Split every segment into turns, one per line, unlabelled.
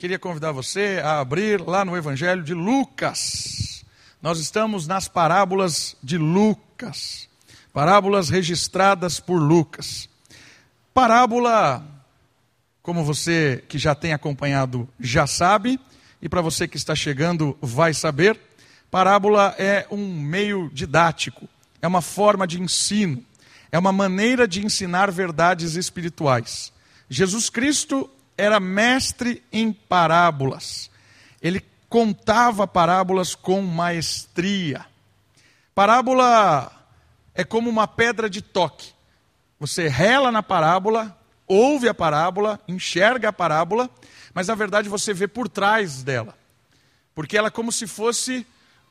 queria convidar você a abrir lá no Evangelho de Lucas. Nós estamos nas parábolas de Lucas, parábolas registradas por Lucas. Parábola, como você que já tem acompanhado já sabe, e para você que está chegando vai saber, parábola é um meio didático, é uma forma de ensino, é uma maneira de ensinar verdades espirituais. Jesus Cristo era mestre em parábolas. Ele contava parábolas com maestria. Parábola é como uma pedra de toque. Você rela na parábola, ouve a parábola, enxerga a parábola, mas na verdade você vê por trás dela. Porque ela é como se fosse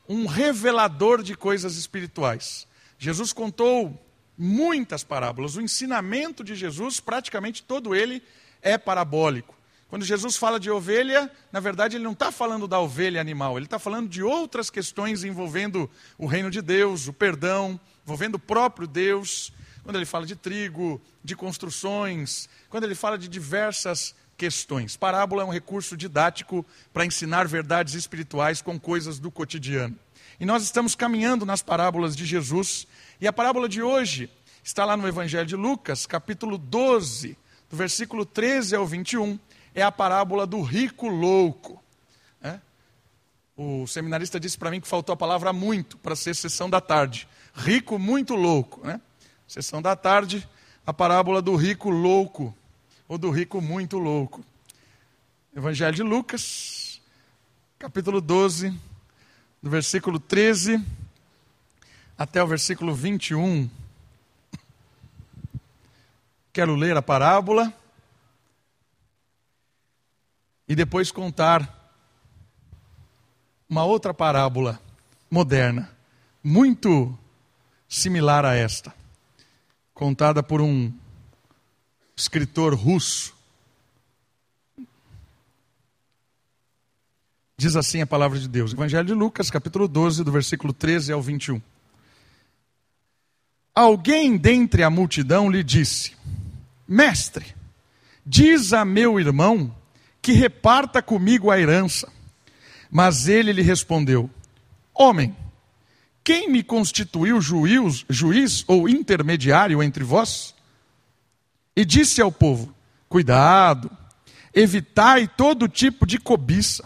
um revelador de coisas espirituais. Jesus contou muitas parábolas. O ensinamento de Jesus, praticamente todo ele, é parabólico. Quando Jesus fala de ovelha, na verdade ele não está falando da ovelha animal, ele está falando de outras questões envolvendo o reino de Deus, o perdão, envolvendo o próprio Deus. Quando ele fala de trigo, de construções, quando ele fala de diversas questões. Parábola é um recurso didático para ensinar verdades espirituais com coisas do cotidiano. E nós estamos caminhando nas parábolas de Jesus, e a parábola de hoje está lá no Evangelho de Lucas, capítulo 12, do versículo 13 ao 21 é a parábola do rico louco. É? O seminarista disse para mim que faltou a palavra muito para ser sessão da tarde. Rico muito louco. Né? Sessão da tarde, a parábola do rico louco, ou do rico muito louco. Evangelho de Lucas, capítulo 12, do versículo 13 até o versículo 21. Quero ler a parábola e depois contar uma outra parábola moderna, muito similar a esta, contada por um escritor russo. Diz assim a palavra de Deus, Evangelho de Lucas, capítulo 12, do versículo 13 ao 21. Alguém dentre a multidão lhe disse: Mestre, diz a meu irmão que reparta comigo a herança. Mas ele lhe respondeu: Homem, quem me constituiu juiz, juiz ou intermediário entre vós? E disse ao povo: Cuidado, evitai todo tipo de cobiça,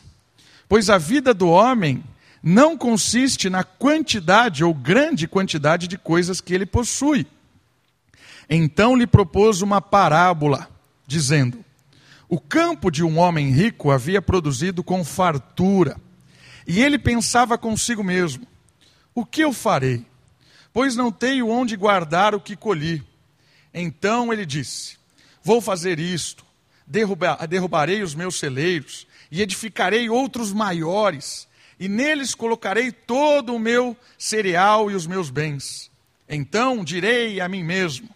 pois a vida do homem não consiste na quantidade ou grande quantidade de coisas que ele possui. Então lhe propôs uma parábola, dizendo: o campo de um homem rico havia produzido com fartura. E ele pensava consigo mesmo: O que eu farei? Pois não tenho onde guardar o que colhi. Então ele disse: Vou fazer isto: derrubarei os meus celeiros e edificarei outros maiores, e neles colocarei todo o meu cereal e os meus bens. Então direi a mim mesmo: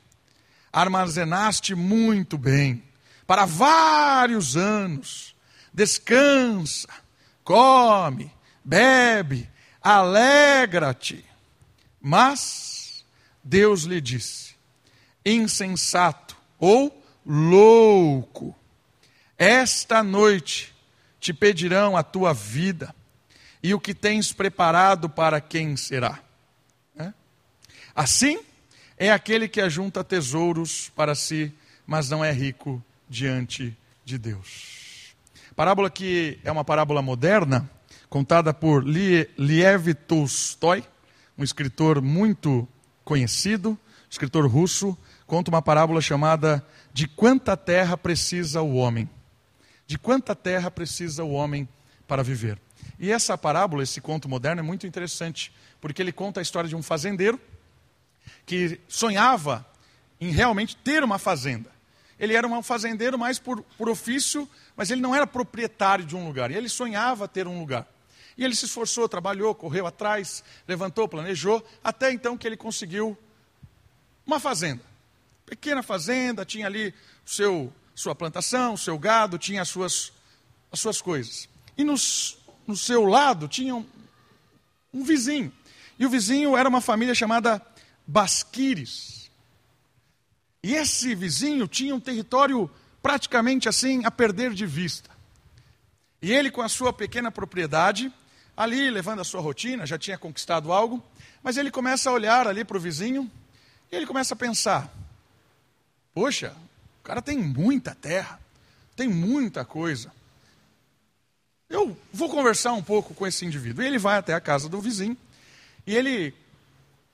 Armazenaste muito bem para vários anos. Descansa, come, bebe, alegra-te. Mas Deus lhe disse: insensato ou louco, esta noite te pedirão a tua vida e o que tens preparado para quem será. Assim é aquele que ajunta tesouros para si, mas não é rico diante de Deus. Parábola que é uma parábola moderna, contada por Liev Tolstói, um escritor muito conhecido, escritor russo, conta uma parábola chamada De quanta terra precisa o homem? De quanta terra precisa o homem para viver? E essa parábola, esse conto moderno, é muito interessante, porque ele conta a história de um fazendeiro que sonhava em realmente ter uma fazenda ele era um fazendeiro mais por, por ofício, mas ele não era proprietário de um lugar. E ele sonhava ter um lugar. E ele se esforçou, trabalhou, correu atrás, levantou, planejou, até então que ele conseguiu uma fazenda. Pequena fazenda, tinha ali seu, sua plantação, seu gado, tinha as suas, as suas coisas. E nos, no seu lado tinha um, um vizinho. E o vizinho era uma família chamada Basquires. E esse vizinho tinha um território praticamente assim a perder de vista. E ele, com a sua pequena propriedade, ali levando a sua rotina, já tinha conquistado algo, mas ele começa a olhar ali para o vizinho e ele começa a pensar: poxa, o cara tem muita terra, tem muita coisa. Eu vou conversar um pouco com esse indivíduo. E ele vai até a casa do vizinho e ele,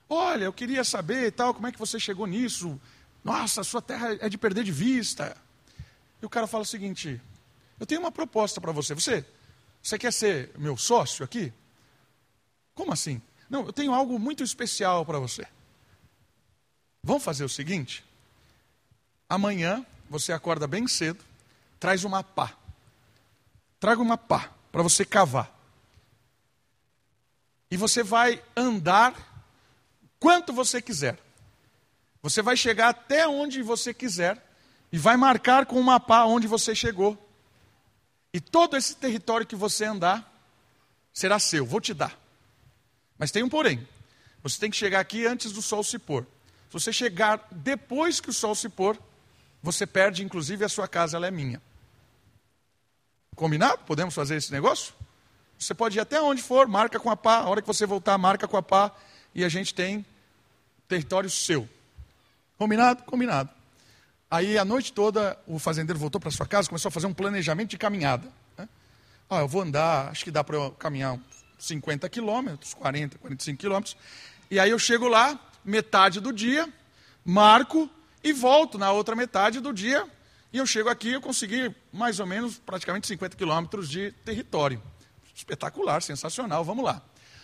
olha, eu queria saber tal, como é que você chegou nisso? Nossa, sua terra é de perder de vista. E o cara fala o seguinte: eu tenho uma proposta para você. Você, você quer ser meu sócio aqui? Como assim? Não, eu tenho algo muito especial para você. Vamos fazer o seguinte: amanhã você acorda bem cedo, traz uma pá. Traga uma pá para você cavar. E você vai andar quanto você quiser. Você vai chegar até onde você quiser e vai marcar com uma pá onde você chegou. E todo esse território que você andar será seu, vou te dar. Mas tem um porém. Você tem que chegar aqui antes do sol se pôr. Se você chegar depois que o sol se pôr, você perde, inclusive, a sua casa, ela é minha. Combinado? Podemos fazer esse negócio? Você pode ir até onde for, marca com a pá, a hora que você voltar, marca com a pá, e a gente tem território seu. Combinado? Combinado. Aí a noite toda o fazendeiro voltou para sua casa, começou a fazer um planejamento de caminhada. Né? Ah, eu vou andar, acho que dá para eu caminhar 50 quilômetros, 40, 45 quilômetros. E aí eu chego lá, metade do dia, marco e volto na outra metade do dia. E eu chego aqui, eu consegui mais ou menos praticamente 50 quilômetros de território. Espetacular, sensacional, vamos lá.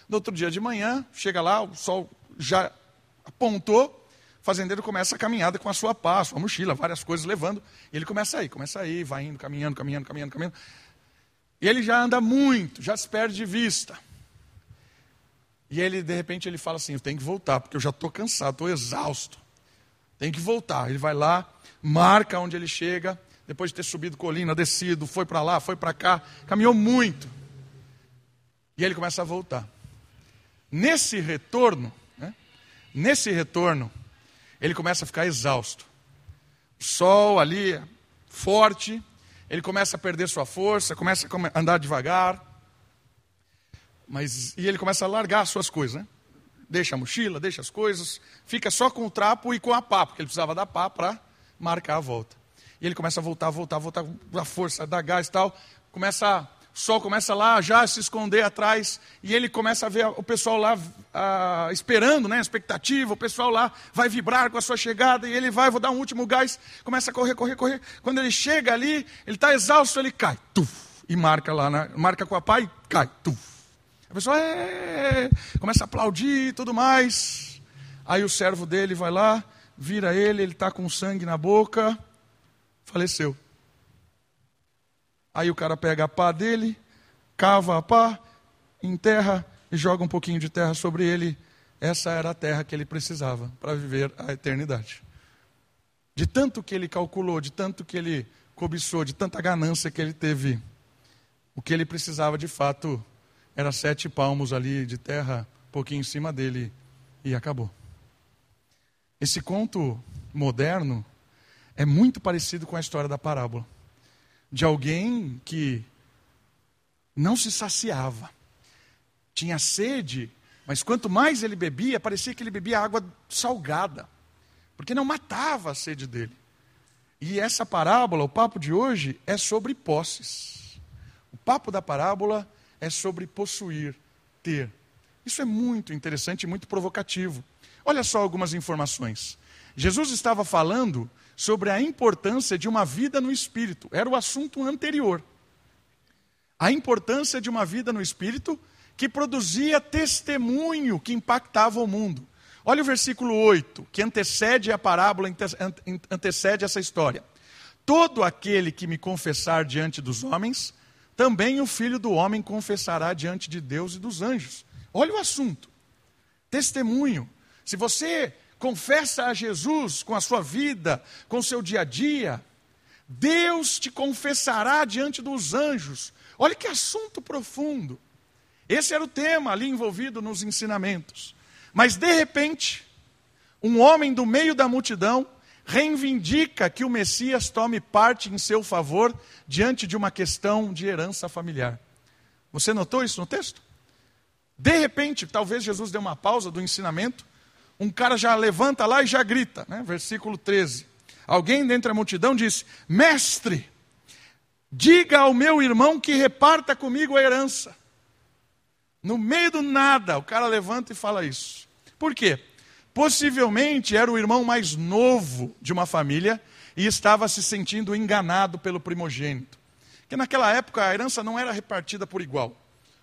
No outro dia de manhã, chega lá, o sol já apontou, o fazendeiro começa a caminhada com a sua pá, sua mochila, várias coisas levando. E ele começa a ir, começa a ir, vai indo, caminhando, caminhando, caminhando, caminhando. E ele já anda muito, já se perde de vista. E ele, de repente, ele fala assim: Eu tenho que voltar, porque eu já estou cansado, estou exausto. Tem que voltar. Ele vai lá, marca onde ele chega, depois de ter subido colina, descido, foi para lá, foi para cá, caminhou muito. E ele começa a voltar. Nesse retorno, nesse retorno, ele começa a ficar exausto. O sol ali, forte, ele começa a perder sua força, começa a andar devagar. Mas, e ele começa a largar as suas coisas, né? Deixa a mochila, deixa as coisas, fica só com o trapo e com a pá, porque ele precisava da pá para marcar a volta. E ele começa a voltar, voltar, voltar, a força, dar gás e tal. Começa a sol começa lá já a se esconder atrás, e ele começa a ver o pessoal lá ah, esperando, né, expectativa, o pessoal lá vai vibrar com a sua chegada, e ele vai, vou dar um último gás, começa a correr, correr, correr. Quando ele chega ali, ele está exausto, ele cai, tuf, e marca lá, né, marca com a pá e cai, tuf. A pessoa é, começa a aplaudir e tudo mais. Aí o servo dele vai lá, vira ele, ele está com sangue na boca, faleceu. Aí o cara pega a pá dele, cava a pá, enterra e joga um pouquinho de terra sobre ele. Essa era a terra que ele precisava para viver a eternidade. De tanto que ele calculou, de tanto que ele cobiçou, de tanta ganância que ele teve, o que ele precisava de fato era sete palmos ali de terra, um pouquinho em cima dele, e acabou. Esse conto moderno é muito parecido com a história da parábola de alguém que não se saciava. Tinha sede, mas quanto mais ele bebia, parecia que ele bebia água salgada, porque não matava a sede dele. E essa parábola, o papo de hoje, é sobre posses. O papo da parábola é sobre possuir, ter. Isso é muito interessante e muito provocativo. Olha só algumas informações. Jesus estava falando sobre a importância de uma vida no espírito. Era o assunto anterior. A importância de uma vida no espírito que produzia testemunho que impactava o mundo. Olha o versículo 8, que antecede a parábola, antecede essa história. Todo aquele que me confessar diante dos homens, também o filho do homem confessará diante de Deus e dos anjos. Olha o assunto. Testemunho. Se você confessa a Jesus com a sua vida, com o seu dia a dia, Deus te confessará diante dos anjos. Olha que assunto profundo. Esse era o tema ali envolvido nos ensinamentos. Mas de repente, um homem do meio da multidão reivindica que o Messias tome parte em seu favor diante de uma questão de herança familiar. Você notou isso no texto? De repente, talvez Jesus dê uma pausa do ensinamento, um cara já levanta lá e já grita, né? versículo 13. Alguém dentre a multidão disse: Mestre, diga ao meu irmão que reparta comigo a herança. No meio do nada, o cara levanta e fala isso. Por quê? Possivelmente era o irmão mais novo de uma família e estava se sentindo enganado pelo primogênito. Porque naquela época a herança não era repartida por igual.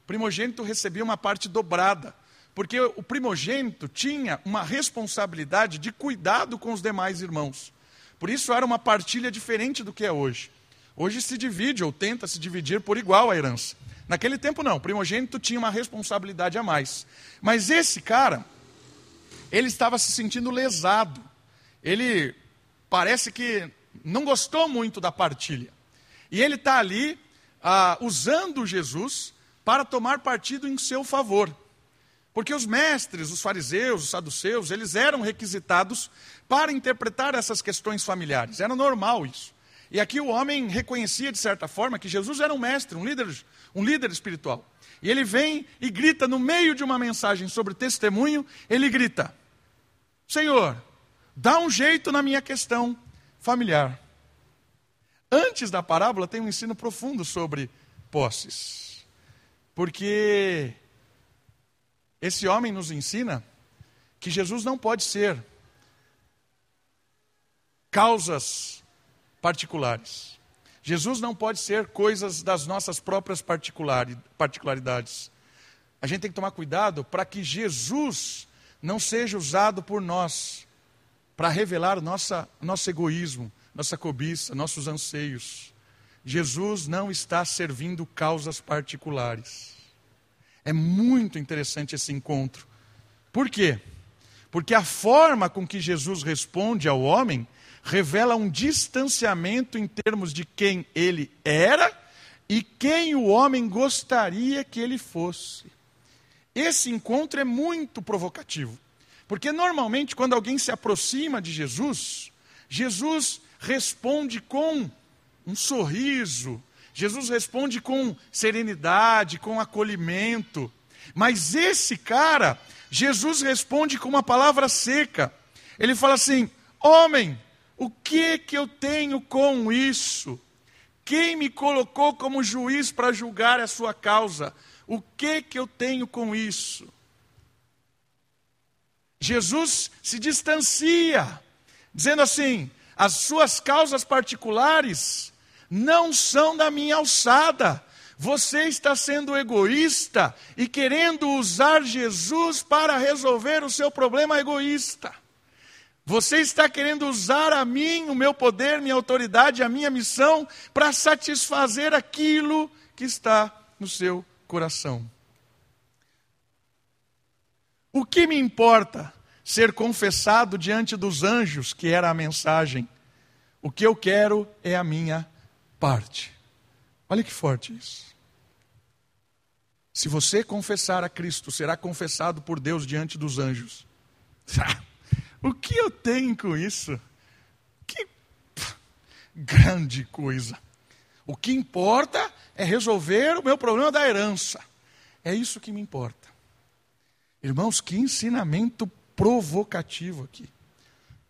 O primogênito recebia uma parte dobrada, porque o primogênito tinha uma responsabilidade de cuidado com os demais irmãos. Por isso era uma partilha diferente do que é hoje. Hoje se divide ou tenta se dividir por igual a herança. Naquele tempo não, o primogênito tinha uma responsabilidade a mais. Mas esse cara, ele estava se sentindo lesado. Ele parece que não gostou muito da partilha. E ele está ali ah, usando Jesus para tomar partido em seu favor. Porque os mestres, os fariseus, os saduceus, eles eram requisitados para interpretar essas questões familiares. Era normal isso. E aqui o homem reconhecia, de certa forma, que Jesus era um mestre, um líder, um líder espiritual. E ele vem e grita no meio de uma mensagem sobre testemunho, ele grita: Senhor, dá um jeito na minha questão familiar. Antes da parábola tem um ensino profundo sobre posses. Porque esse homem nos ensina que Jesus não pode ser causas particulares. Jesus não pode ser coisas das nossas próprias particularidades. A gente tem que tomar cuidado para que Jesus não seja usado por nós para revelar nossa, nosso egoísmo, nossa cobiça, nossos anseios. Jesus não está servindo causas particulares. É muito interessante esse encontro. Por quê? Porque a forma com que Jesus responde ao homem revela um distanciamento em termos de quem ele era e quem o homem gostaria que ele fosse. Esse encontro é muito provocativo, porque normalmente quando alguém se aproxima de Jesus, Jesus responde com um sorriso, Jesus responde com serenidade, com acolhimento. Mas esse cara, Jesus responde com uma palavra seca. Ele fala assim: Homem, o que que eu tenho com isso? Quem me colocou como juiz para julgar a sua causa? O que que eu tenho com isso? Jesus se distancia, dizendo assim: as suas causas particulares não são da minha alçada. Você está sendo egoísta e querendo usar Jesus para resolver o seu problema egoísta. Você está querendo usar a mim, o meu poder, minha autoridade, a minha missão, para satisfazer aquilo que está no seu coração. O que me importa ser confessado diante dos anjos, que era a mensagem? O que eu quero é a minha parte. Olha que forte isso. Se você confessar a Cristo, será confessado por Deus diante dos anjos. O que eu tenho com isso? Que grande coisa. O que importa é resolver o meu problema da herança. É isso que me importa. Irmãos, que ensinamento provocativo aqui.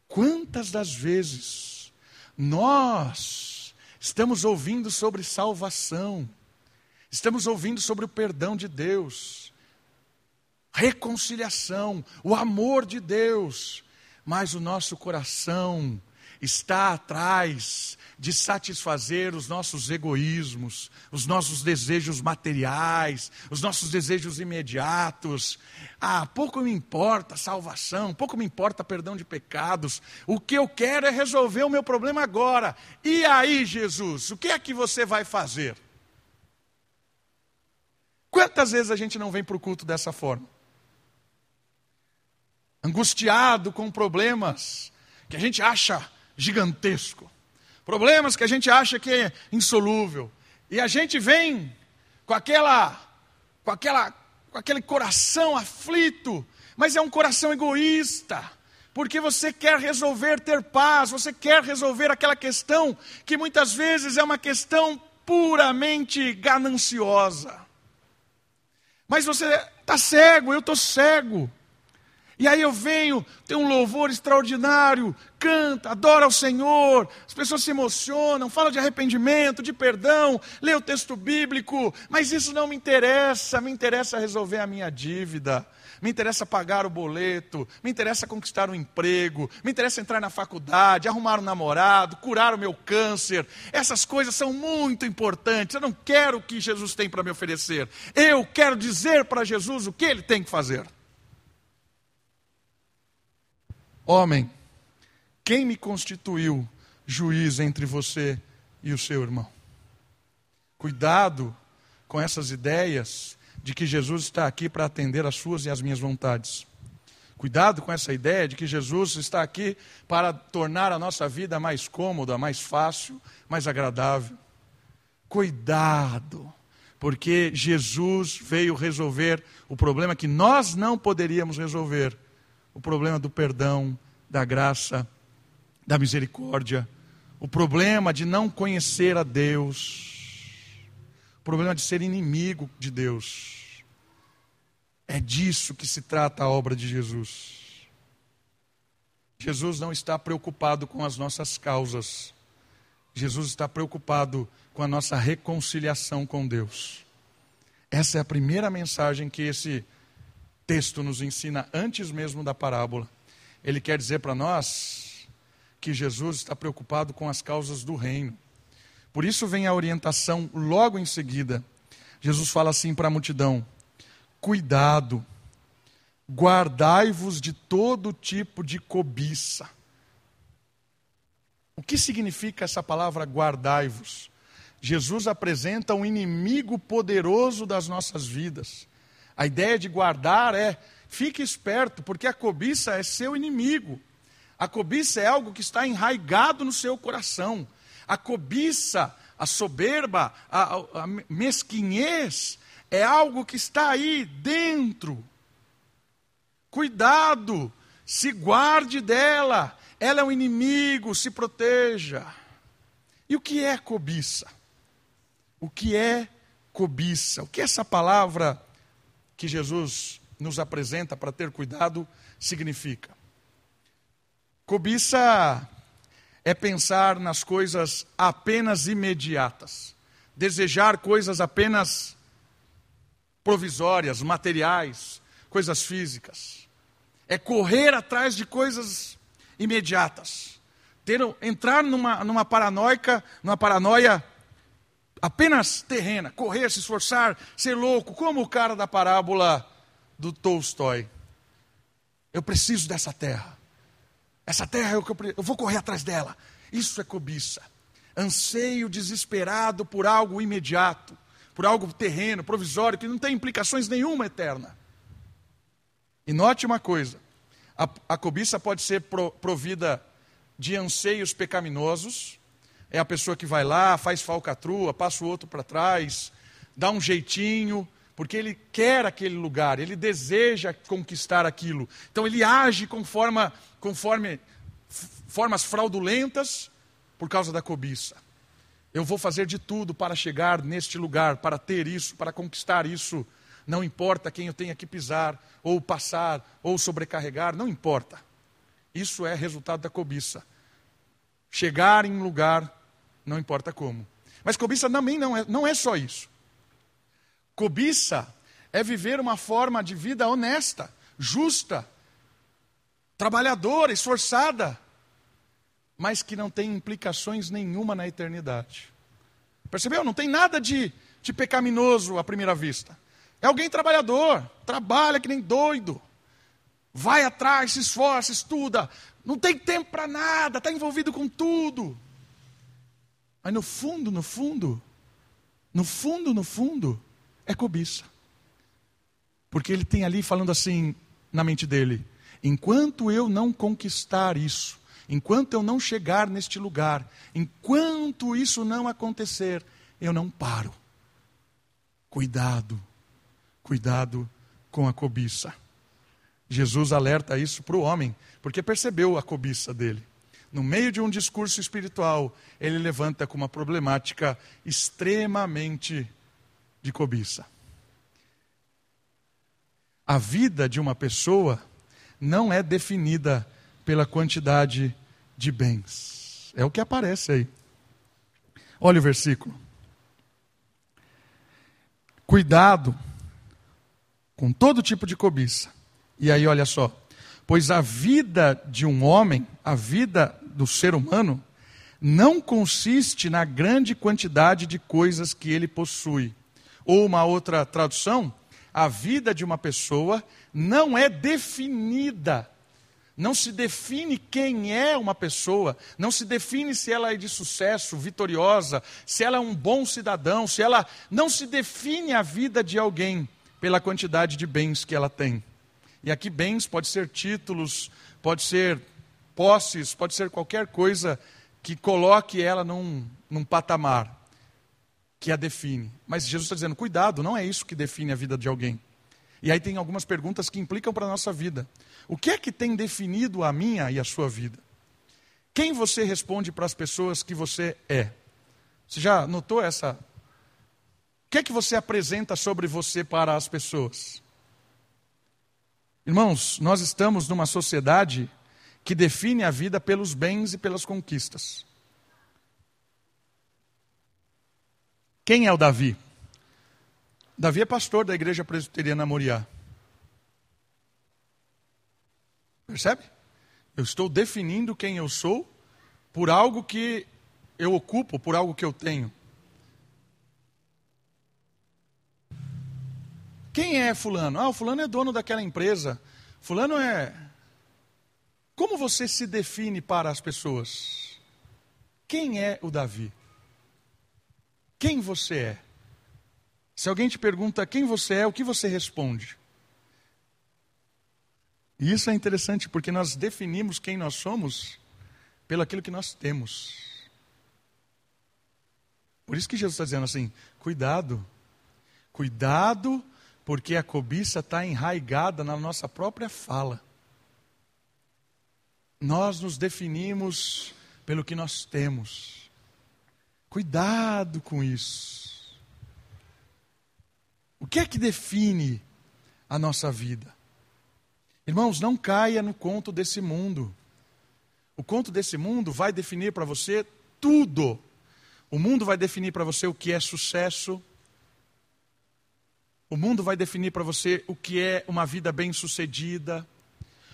Quantas das vezes nós estamos ouvindo sobre salvação, estamos ouvindo sobre o perdão de Deus, reconciliação, o amor de Deus, mas o nosso coração está atrás de satisfazer os nossos egoísmos, os nossos desejos materiais, os nossos desejos imediatos. Ah, pouco me importa salvação, pouco me importa perdão de pecados. O que eu quero é resolver o meu problema agora. E aí, Jesus, o que é que você vai fazer? Quantas vezes a gente não vem para o culto dessa forma? angustiado com problemas que a gente acha gigantesco, problemas que a gente acha que é insolúvel, e a gente vem com aquela com aquela com aquele coração aflito, mas é um coração egoísta, porque você quer resolver ter paz, você quer resolver aquela questão que muitas vezes é uma questão puramente gananciosa. Mas você está cego, eu estou cego. E aí eu venho, tem um louvor extraordinário, canta, adora ao Senhor, as pessoas se emocionam, fala de arrependimento, de perdão, lê o texto bíblico, mas isso não me interessa, me interessa resolver a minha dívida, me interessa pagar o boleto, me interessa conquistar um emprego, me interessa entrar na faculdade, arrumar um namorado, curar o meu câncer. Essas coisas são muito importantes. Eu não quero o que Jesus tem para me oferecer. Eu quero dizer para Jesus o que ele tem que fazer. Homem, quem me constituiu juiz entre você e o seu irmão? Cuidado com essas ideias de que Jesus está aqui para atender as suas e as minhas vontades. Cuidado com essa ideia de que Jesus está aqui para tornar a nossa vida mais cômoda, mais fácil, mais agradável. Cuidado, porque Jesus veio resolver o problema que nós não poderíamos resolver o problema do perdão, da graça, da misericórdia, o problema de não conhecer a Deus, o problema de ser inimigo de Deus. É disso que se trata a obra de Jesus. Jesus não está preocupado com as nossas causas. Jesus está preocupado com a nossa reconciliação com Deus. Essa é a primeira mensagem que esse texto nos ensina antes mesmo da parábola. Ele quer dizer para nós que Jesus está preocupado com as causas do reino. Por isso vem a orientação logo em seguida. Jesus fala assim para a multidão: Cuidado, guardai-vos de todo tipo de cobiça. O que significa essa palavra guardai-vos? Jesus apresenta um inimigo poderoso das nossas vidas. A ideia de guardar é fique esperto, porque a cobiça é seu inimigo. A cobiça é algo que está enraigado no seu coração. A cobiça, a soberba, a, a mesquinhez é algo que está aí dentro. Cuidado, se guarde dela. Ela é um inimigo, se proteja. E o que é cobiça? O que é cobiça? O que essa palavra que Jesus nos apresenta para ter cuidado significa. Cobiça é pensar nas coisas apenas imediatas, desejar coisas apenas provisórias, materiais, coisas físicas. É correr atrás de coisas imediatas. Ter, entrar numa, numa paranoica, numa paranoia apenas terrena, correr, se esforçar, ser louco, como o cara da parábola do Tolstói. Eu preciso dessa terra. Essa terra é o que eu, eu vou correr atrás dela. Isso é cobiça. Anseio desesperado por algo imediato, por algo terreno, provisório, que não tem implicações nenhuma eterna. E note uma coisa: a, a cobiça pode ser pro, provida de anseios pecaminosos, é a pessoa que vai lá, faz falcatrua, passa o outro para trás, dá um jeitinho, porque ele quer aquele lugar, ele deseja conquistar aquilo. Então ele age conforme, conforme formas fraudulentas por causa da cobiça. Eu vou fazer de tudo para chegar neste lugar, para ter isso, para conquistar isso. Não importa quem eu tenha que pisar, ou passar, ou sobrecarregar, não importa. Isso é resultado da cobiça. Chegar em um lugar não importa como. Mas cobiça também não é, não é só isso. Cobiça é viver uma forma de vida honesta, justa, trabalhadora, esforçada, mas que não tem implicações nenhuma na eternidade. Percebeu? Não tem nada de, de pecaminoso à primeira vista. É alguém trabalhador, trabalha que nem doido, vai atrás, se esforça, estuda, não tem tempo para nada, está envolvido com tudo. Mas no fundo, no fundo, no fundo, no fundo, é cobiça. Porque ele tem ali falando assim na mente dele: enquanto eu não conquistar isso, enquanto eu não chegar neste lugar, enquanto isso não acontecer, eu não paro. Cuidado, cuidado com a cobiça. Jesus alerta isso para o homem, porque percebeu a cobiça dele. No meio de um discurso espiritual, ele levanta com uma problemática extremamente de cobiça. A vida de uma pessoa não é definida pela quantidade de bens. É o que aparece aí. Olha o versículo. Cuidado com todo tipo de cobiça. E aí, olha só. Pois a vida de um homem, a vida do ser humano, não consiste na grande quantidade de coisas que ele possui. Ou uma outra tradução, a vida de uma pessoa não é definida não se define quem é uma pessoa, não se define se ela é de sucesso, vitoriosa, se ela é um bom cidadão, se ela. Não se define a vida de alguém pela quantidade de bens que ela tem. E aqui, bens pode ser títulos, pode ser posses, pode ser qualquer coisa que coloque ela num, num patamar que a define. Mas Jesus está dizendo: cuidado, não é isso que define a vida de alguém. E aí tem algumas perguntas que implicam para a nossa vida. O que é que tem definido a minha e a sua vida? Quem você responde para as pessoas que você é? Você já notou essa? O que é que você apresenta sobre você para as pessoas? Irmãos, nós estamos numa sociedade que define a vida pelos bens e pelas conquistas. Quem é o Davi? Davi é pastor da igreja presbiteriana Moriá. Percebe? Eu estou definindo quem eu sou por algo que eu ocupo, por algo que eu tenho. Quem é fulano? Ah, o fulano é dono daquela empresa. Fulano é. Como você se define para as pessoas? Quem é o Davi? Quem você é? Se alguém te pergunta quem você é, o que você responde? E isso é interessante porque nós definimos quem nós somos pelo aquilo que nós temos. Por isso que Jesus está dizendo assim: cuidado, cuidado, porque a cobiça está enraigada na nossa própria fala. Nós nos definimos pelo que nós temos. Cuidado com isso. O que é que define a nossa vida? Irmãos, não caia no conto desse mundo. O conto desse mundo vai definir para você tudo. O mundo vai definir para você o que é sucesso. O mundo vai definir para você o que é uma vida bem-sucedida.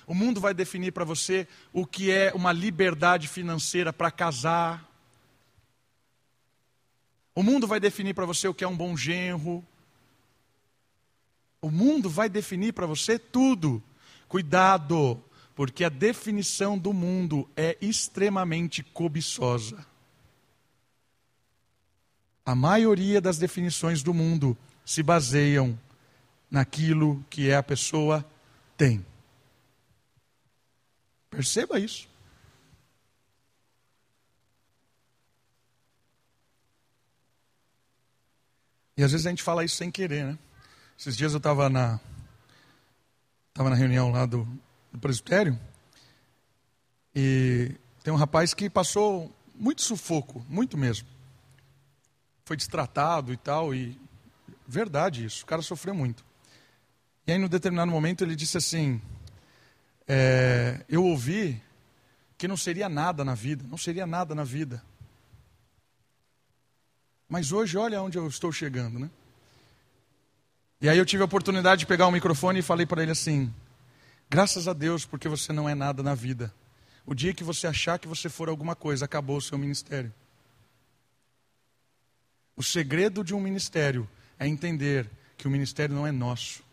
O mundo vai definir para você o que é uma liberdade financeira para casar. O mundo vai definir para você o que é um bom genro. O mundo vai definir para você tudo. Cuidado, porque a definição do mundo é extremamente cobiçosa. A maioria das definições do mundo se baseiam naquilo que a pessoa tem. Perceba isso. E às vezes a gente fala isso sem querer, né? Esses dias eu estava na, tava na reunião lá do, do presbitério e tem um rapaz que passou muito sufoco, muito mesmo. Foi destratado e tal, e verdade isso, o cara sofreu muito. E aí, num determinado momento, ele disse assim: é, Eu ouvi que não seria nada na vida, não seria nada na vida. Mas hoje, olha onde eu estou chegando, né? E aí eu tive a oportunidade de pegar o microfone e falei para ele assim: graças a Deus, porque você não é nada na vida. O dia que você achar que você for alguma coisa, acabou o seu ministério. O segredo de um ministério é entender que o ministério não é nosso.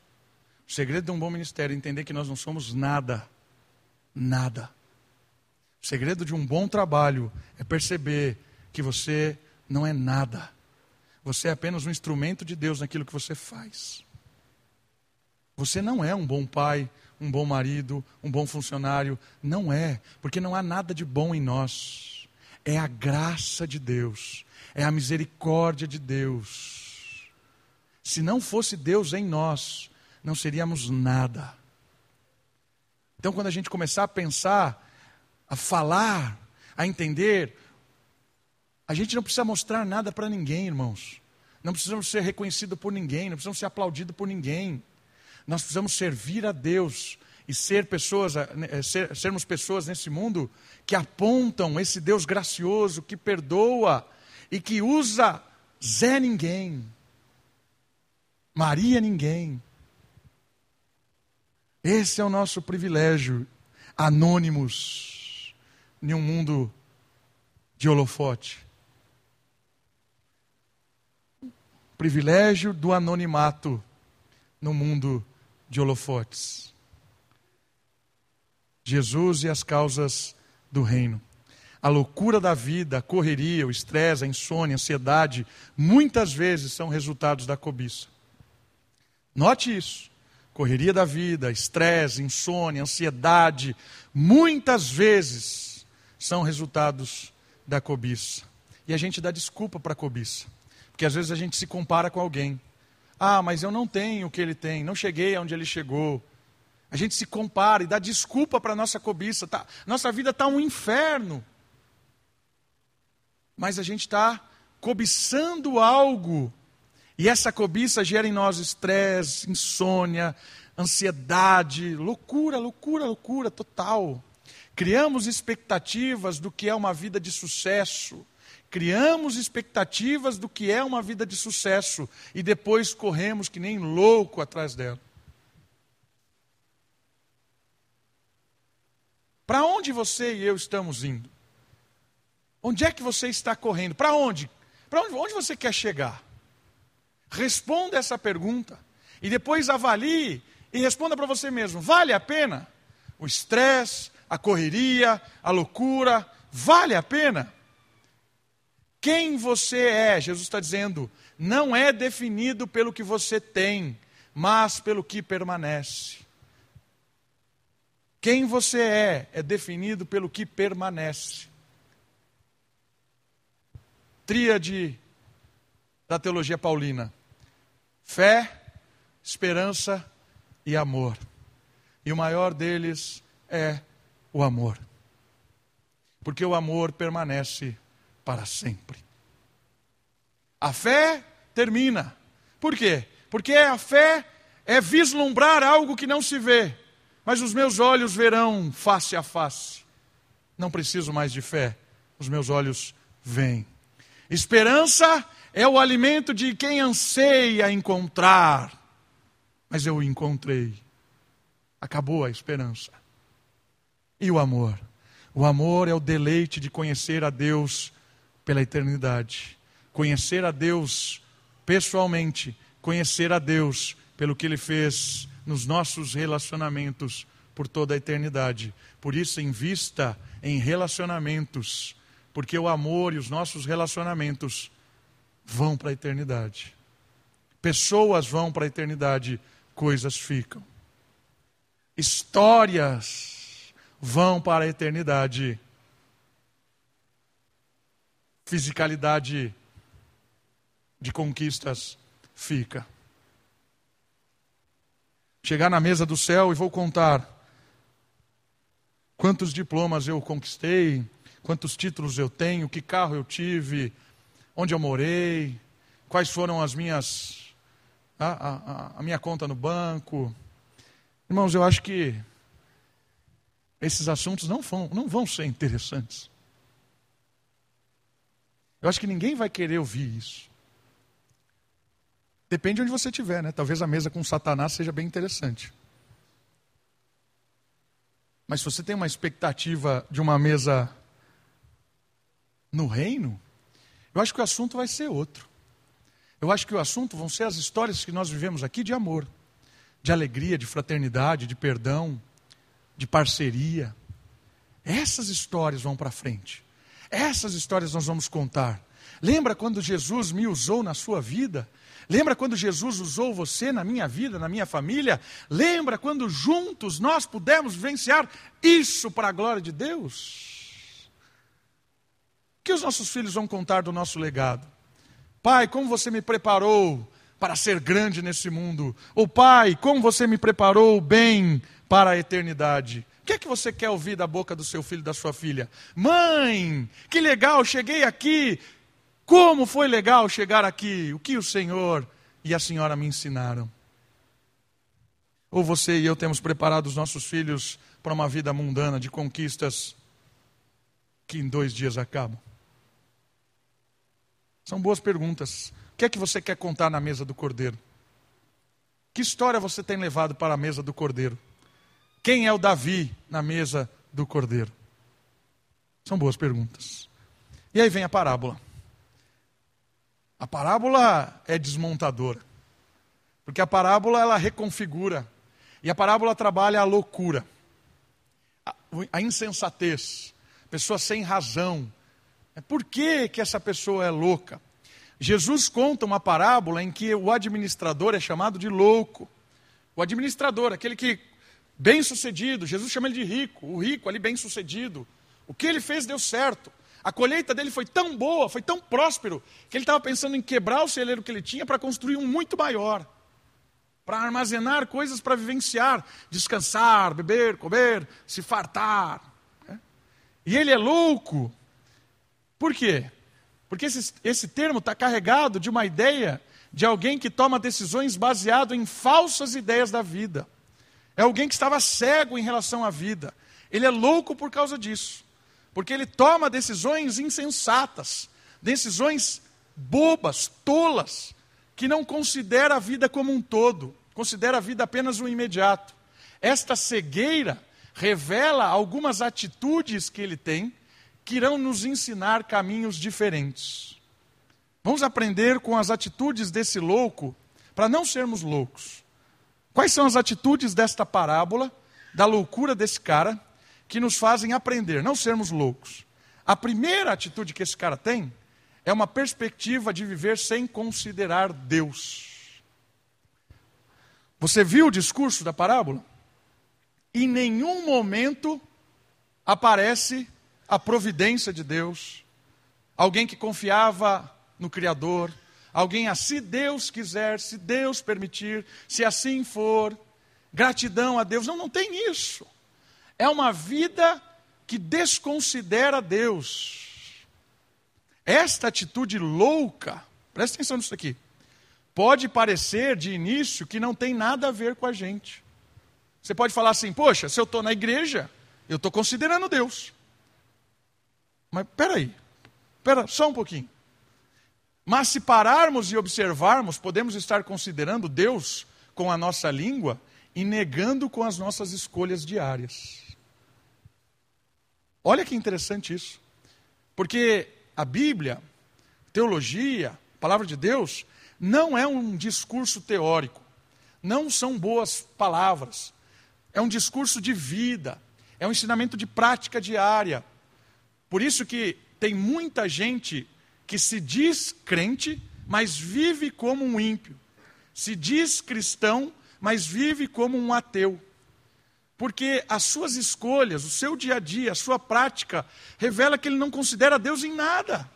O segredo de um bom ministério é entender que nós não somos nada. Nada. O segredo de um bom trabalho é perceber que você não é nada. Você é apenas um instrumento de Deus naquilo que você faz. Você não é um bom pai, um bom marido, um bom funcionário. Não é, porque não há nada de bom em nós. É a graça de Deus, é a misericórdia de Deus. Se não fosse Deus em nós, não seríamos nada. Então, quando a gente começar a pensar, a falar, a entender, a gente não precisa mostrar nada para ninguém, irmãos. Não precisamos ser reconhecidos por ninguém, não precisamos ser aplaudidos por ninguém. Nós precisamos servir a Deus e ser pessoas, eh, eh, ser, sermos pessoas nesse mundo que apontam esse Deus gracioso, que perdoa e que usa Zé ninguém, Maria ninguém. Esse é o nosso privilégio, anônimos, em um mundo de holofote. Privilégio do anonimato no mundo de holofotes. Jesus e as causas do reino. A loucura da vida, a correria, o estresse, a insônia, a ansiedade, muitas vezes são resultados da cobiça. Note isso. Correria da vida, estresse, insônia, ansiedade, muitas vezes são resultados da cobiça. E a gente dá desculpa para a cobiça. Porque às vezes a gente se compara com alguém. Ah, mas eu não tenho o que ele tem, não cheguei aonde ele chegou. A gente se compara e dá desculpa para a nossa cobiça. Tá, nossa vida está um inferno. Mas a gente está cobiçando algo. E essa cobiça gera em nós estresse, insônia, ansiedade, loucura, loucura, loucura total. Criamos expectativas do que é uma vida de sucesso. Criamos expectativas do que é uma vida de sucesso e depois corremos que nem louco atrás dela. Para onde você e eu estamos indo? Onde é que você está correndo? Para onde? Para onde, onde você quer chegar? Responda essa pergunta e depois avalie e responda para você mesmo: vale a pena? O estresse, a correria, a loucura, vale a pena? Quem você é, Jesus está dizendo, não é definido pelo que você tem, mas pelo que permanece. Quem você é é definido pelo que permanece. Tríade da teologia paulina: fé, esperança e amor. E o maior deles é o amor. Porque o amor permanece para sempre. A fé termina. Por quê? Porque a fé é vislumbrar algo que não se vê mas os meus olhos verão face a face. Não preciso mais de fé, os meus olhos veem. Esperança é o alimento de quem anseia encontrar, mas eu encontrei. Acabou a esperança. E o amor? O amor é o deleite de conhecer a Deus pela eternidade. Conhecer a Deus pessoalmente, conhecer a Deus pelo que Ele fez nos nossos relacionamentos por toda a eternidade. Por isso, invista em relacionamentos, porque o amor e os nossos relacionamentos vão para a eternidade. Pessoas vão para a eternidade, coisas ficam. Histórias vão para a eternidade. Fisicalidade de conquistas fica chegar na mesa do céu e vou contar quantos diplomas eu conquistei, quantos títulos eu tenho, que carro eu tive, onde eu morei, quais foram as minhas a, a, a minha conta no banco. Irmãos, eu acho que esses assuntos não vão, não vão ser interessantes. Eu acho que ninguém vai querer ouvir isso. Depende de onde você estiver, né? Talvez a mesa com Satanás seja bem interessante. Mas se você tem uma expectativa de uma mesa no reino, eu acho que o assunto vai ser outro. Eu acho que o assunto vão ser as histórias que nós vivemos aqui de amor, de alegria, de fraternidade, de perdão, de parceria. Essas histórias vão para frente. Essas histórias nós vamos contar. Lembra quando Jesus me usou na sua vida? Lembra quando Jesus usou você na minha vida, na minha família? Lembra quando juntos nós pudemos vivenciar isso para a glória de Deus? O que os nossos filhos vão contar do nosso legado? Pai, como você me preparou para ser grande nesse mundo? Ou Pai, como você me preparou bem para a eternidade? que é que você quer ouvir da boca do seu filho, da sua filha? Mãe, que legal, cheguei aqui. Como foi legal chegar aqui? O que o Senhor e a senhora me ensinaram? Ou você e eu temos preparado os nossos filhos para uma vida mundana de conquistas que em dois dias acabam? São boas perguntas. O que é que você quer contar na mesa do cordeiro? Que história você tem levado para a mesa do cordeiro? Quem é o Davi na mesa do cordeiro? São boas perguntas. E aí vem a parábola. A parábola é desmontadora. Porque a parábola ela reconfigura. E a parábola trabalha a loucura, a, a insensatez, pessoa sem razão. Por que, que essa pessoa é louca? Jesus conta uma parábola em que o administrador é chamado de louco. O administrador, aquele que bem sucedido, Jesus chama ele de rico, o rico ali bem sucedido. O que ele fez deu certo. A colheita dele foi tão boa, foi tão próspero, que ele estava pensando em quebrar o celeiro que ele tinha para construir um muito maior. Para armazenar coisas para vivenciar, descansar, beber, comer, se fartar. Né? E ele é louco. Por quê? Porque esse, esse termo está carregado de uma ideia de alguém que toma decisões baseado em falsas ideias da vida. É alguém que estava cego em relação à vida. Ele é louco por causa disso. Porque ele toma decisões insensatas, decisões bobas, tolas, que não considera a vida como um todo, considera a vida apenas o imediato. Esta cegueira revela algumas atitudes que ele tem que irão nos ensinar caminhos diferentes. Vamos aprender com as atitudes desse louco para não sermos loucos. Quais são as atitudes desta parábola, da loucura desse cara, que nos fazem aprender, não sermos loucos? A primeira atitude que esse cara tem é uma perspectiva de viver sem considerar Deus. Você viu o discurso da parábola? Em nenhum momento aparece a providência de Deus, alguém que confiava no Criador, Alguém a, se Deus quiser, se Deus permitir, se assim for, gratidão a Deus. Não, não tem isso. É uma vida que desconsidera Deus. Esta atitude louca, presta atenção nisso aqui, pode parecer de início que não tem nada a ver com a gente. Você pode falar assim, poxa, se eu estou na igreja, eu estou considerando Deus. Mas peraí, pera só um pouquinho. Mas se pararmos e observarmos, podemos estar considerando Deus com a nossa língua e negando com as nossas escolhas diárias. Olha que interessante isso. Porque a Bíblia, teologia, palavra de Deus, não é um discurso teórico, não são boas palavras, é um discurso de vida, é um ensinamento de prática diária. Por isso que tem muita gente que se diz crente, mas vive como um ímpio. Se diz cristão, mas vive como um ateu. Porque as suas escolhas, o seu dia a dia, a sua prática, revela que ele não considera Deus em nada.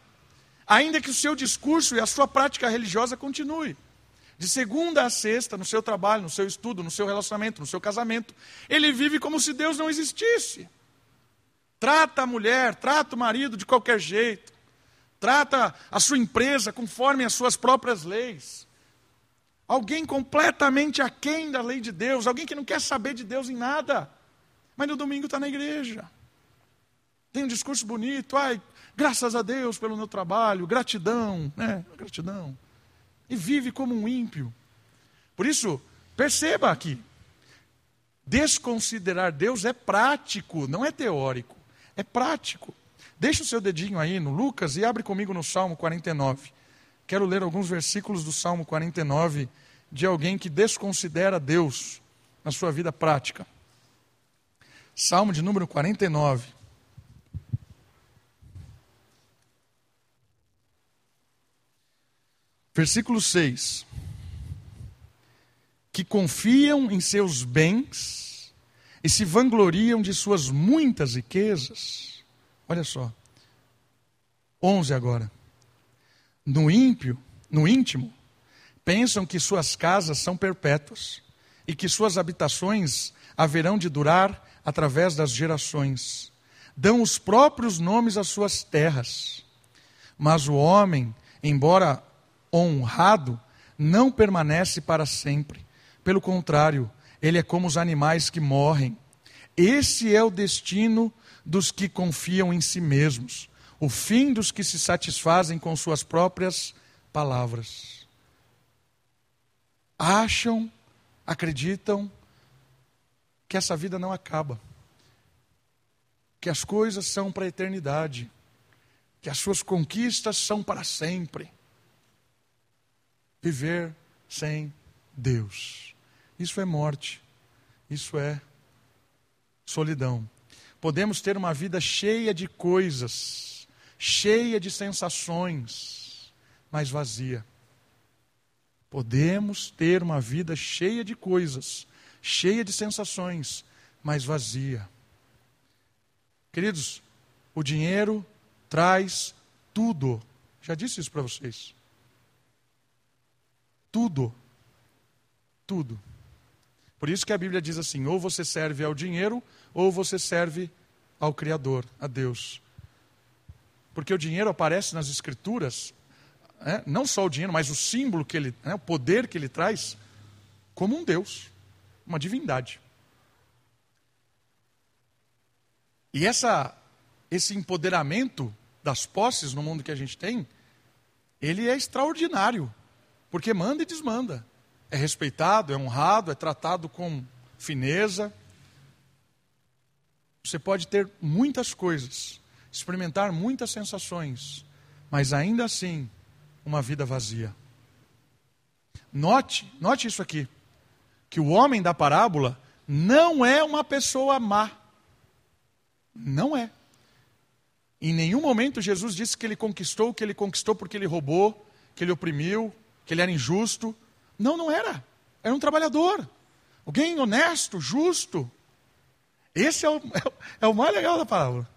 Ainda que o seu discurso e a sua prática religiosa continue. De segunda a sexta, no seu trabalho, no seu estudo, no seu relacionamento, no seu casamento, ele vive como se Deus não existisse. Trata a mulher, trata o marido de qualquer jeito trata a sua empresa conforme as suas próprias leis. Alguém completamente aquém da lei de Deus, alguém que não quer saber de Deus em nada, mas no domingo está na igreja. Tem um discurso bonito, ai, graças a Deus pelo meu trabalho, gratidão, né? Gratidão. E vive como um ímpio. Por isso, perceba aqui, desconsiderar Deus é prático, não é teórico, é prático. Deixa o seu dedinho aí no Lucas e abre comigo no Salmo 49. Quero ler alguns versículos do Salmo 49 de alguém que desconsidera Deus na sua vida prática. Salmo de número 49. Versículo 6. Que confiam em seus bens e se vangloriam de suas muitas riquezas Olha só. 11 agora. No ímpio, no íntimo, pensam que suas casas são perpétuas e que suas habitações haverão de durar através das gerações. Dão os próprios nomes às suas terras. Mas o homem, embora honrado, não permanece para sempre. Pelo contrário, ele é como os animais que morrem. Esse é o destino dos que confiam em si mesmos, o fim dos que se satisfazem com suas próprias palavras. Acham, acreditam que essa vida não acaba, que as coisas são para a eternidade, que as suas conquistas são para sempre. Viver sem Deus. Isso é morte. Isso é solidão. Podemos ter uma vida cheia de coisas, cheia de sensações, mas vazia. Podemos ter uma vida cheia de coisas, cheia de sensações, mas vazia. Queridos, o dinheiro traz tudo. Já disse isso para vocês. Tudo. Tudo. Por isso que a Bíblia diz assim: ou você serve ao dinheiro, ou você serve ao Criador, a Deus. Porque o dinheiro aparece nas Escrituras, né? não só o dinheiro, mas o símbolo que ele, né? o poder que ele traz, como um Deus, uma divindade. E essa, esse empoderamento das posses no mundo que a gente tem, ele é extraordinário, porque manda e desmanda é respeitado, é honrado, é tratado com fineza. Você pode ter muitas coisas, experimentar muitas sensações, mas ainda assim, uma vida vazia. Note, note isso aqui, que o homem da parábola não é uma pessoa má. Não é. Em nenhum momento Jesus disse que ele conquistou, que ele conquistou porque ele roubou, que ele oprimiu, que ele era injusto. Não, não era. Era um trabalhador. Alguém honesto, justo. Esse é o, é o mais legal da palavra.